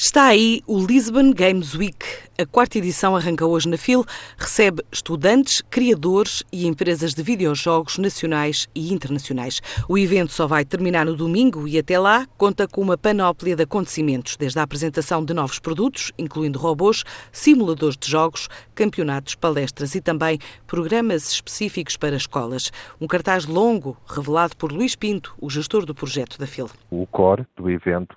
Está aí o Lisbon Games Week. A quarta edição arranca hoje na FIL, recebe estudantes, criadores e empresas de videojogos nacionais e internacionais. O evento só vai terminar no domingo e até lá conta com uma panóplia de acontecimentos, desde a apresentação de novos produtos, incluindo robôs, simuladores de jogos, campeonatos, palestras e também programas específicos para escolas. Um cartaz longo revelado por Luís Pinto, o gestor do projeto da FIL. O core do evento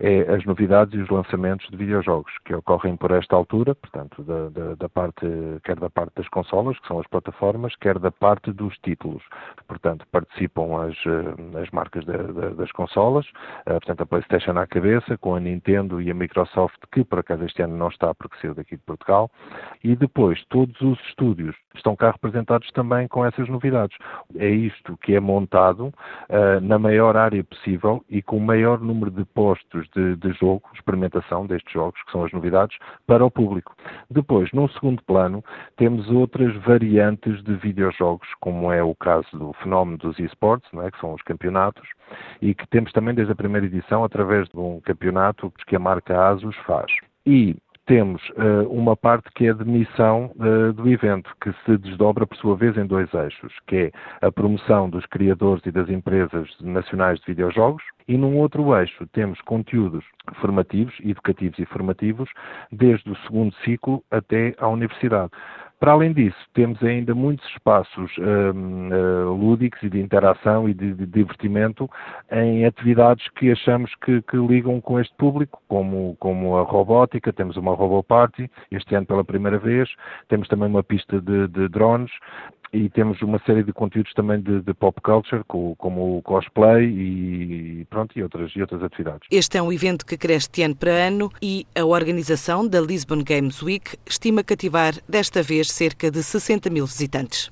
é as novidades e os lançamentos de videojogos que ocorrem por esta altura, portanto, da, da, da, parte, quer da parte das consolas, que são as plataformas, quer da parte dos títulos. Portanto, participam as, eh, as marcas da, das consolas, eh, portanto, a PlayStation à cabeça, com a Nintendo e a Microsoft, que por acaso este ano não está porque saiu daqui de Portugal, e depois todos os estúdios estão cá representados também com essas novidades. É isto que é montado uh, na maior área possível e com o maior número de postos de, de jogo, experimentação destes jogos, que são as novidades, para o público. Depois, num segundo plano, temos outras variantes de videojogos, como é o caso do fenómeno dos esportes, é? que são os campeonatos, e que temos também desde a primeira edição através de um campeonato que a marca ASUS faz. E temos uh, uma parte que é de missão uh, do evento, que se desdobra, por sua vez, em dois eixos, que é a promoção dos criadores e das empresas nacionais de videojogos, e num outro eixo temos conteúdos formativos, educativos e formativos, desde o segundo ciclo até à universidade. Para além disso, temos ainda muitos espaços um, eh, lúdicos e de interação e de, de, divertimento em atividades que achamos que, que, ligam com este público, como, como a robótica, temos uma RoboParty, este ano pela primeira vez, temos também uma pista de, de drones, e temos uma série de conteúdos também de, de pop culture, como, como, o cosplay e pronto, e outras, e outras atividades. Este é um evento que cresce de ano para ano e a organização da Lisbon Games Week estima cativar desta vez cerca de 60 mil visitantes.